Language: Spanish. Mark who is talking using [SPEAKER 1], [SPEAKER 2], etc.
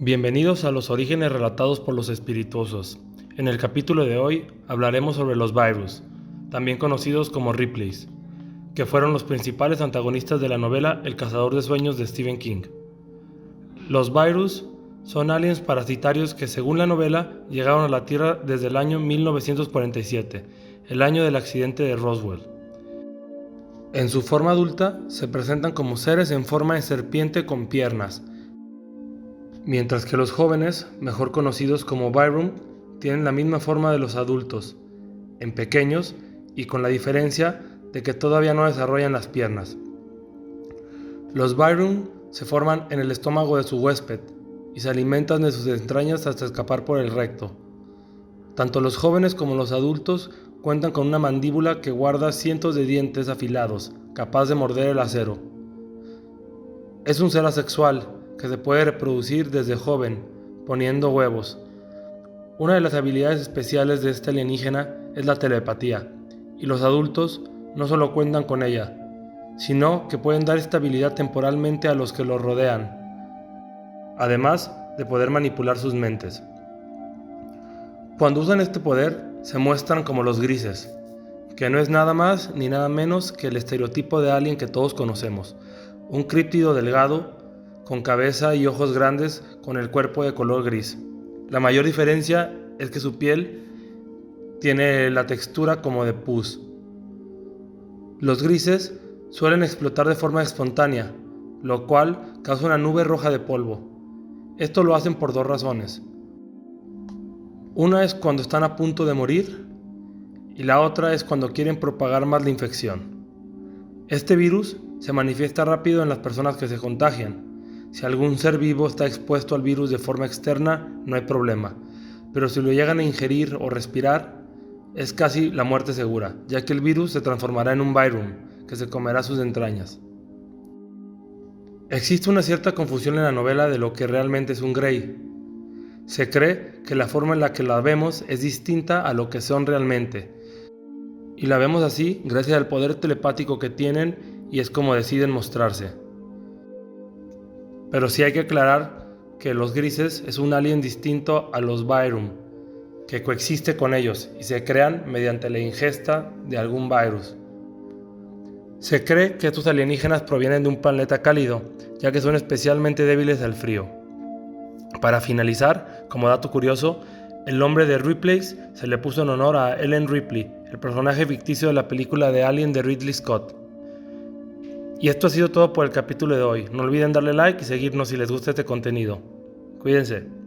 [SPEAKER 1] Bienvenidos a los orígenes relatados por los espirituosos. En el capítulo de hoy hablaremos sobre los virus, también conocidos como Ripleys, que fueron los principales antagonistas de la novela El cazador de sueños de Stephen King. Los virus son aliens parasitarios que según la novela llegaron a la Tierra desde el año 1947, el año del accidente de Roswell. En su forma adulta se presentan como seres en forma de serpiente con piernas, mientras que los jóvenes, mejor conocidos como Byron, tienen la misma forma de los adultos, en pequeños y con la diferencia de que todavía no desarrollan las piernas. Los Byron se forman en el estómago de su huésped y se alimentan de sus entrañas hasta escapar por el recto. Tanto los jóvenes como los adultos cuentan con una mandíbula que guarda cientos de dientes afilados, capaz de morder el acero. Es un ser asexual que se puede reproducir desde joven, poniendo huevos. Una de las habilidades especiales de este alienígena es la telepatía, y los adultos no solo cuentan con ella, sino que pueden dar estabilidad temporalmente a los que los rodean, además de poder manipular sus mentes. Cuando usan este poder, se muestran como los grises, que no es nada más ni nada menos que el estereotipo de alien que todos conocemos, un críptido delgado con cabeza y ojos grandes con el cuerpo de color gris. La mayor diferencia es que su piel tiene la textura como de pus. Los grises suelen explotar de forma espontánea, lo cual causa una nube roja de polvo. Esto lo hacen por dos razones. Una es cuando están a punto de morir y la otra es cuando quieren propagar más la infección. Este virus se manifiesta rápido en las personas que se contagian, si algún ser vivo está expuesto al virus de forma externa, no hay problema, pero si lo llegan a ingerir o respirar, es casi la muerte segura, ya que el virus se transformará en un virus que se comerá sus entrañas. Existe una cierta confusión en la novela de lo que realmente es un Grey. Se cree que la forma en la que la vemos es distinta a lo que son realmente. Y la vemos así gracias al poder telepático que tienen y es como deciden mostrarse. Pero sí hay que aclarar que los grises es un alien distinto a los Byrum, que coexiste con ellos y se crean mediante la ingesta de algún virus. Se cree que estos alienígenas provienen de un planeta cálido, ya que son especialmente débiles al frío. Para finalizar, como dato curioso, el nombre de Ripley's se le puso en honor a Ellen Ripley, el personaje ficticio de la película de Alien de Ridley Scott. Y esto ha sido todo por el capítulo de hoy. No olviden darle like y seguirnos si les gusta este contenido. Cuídense.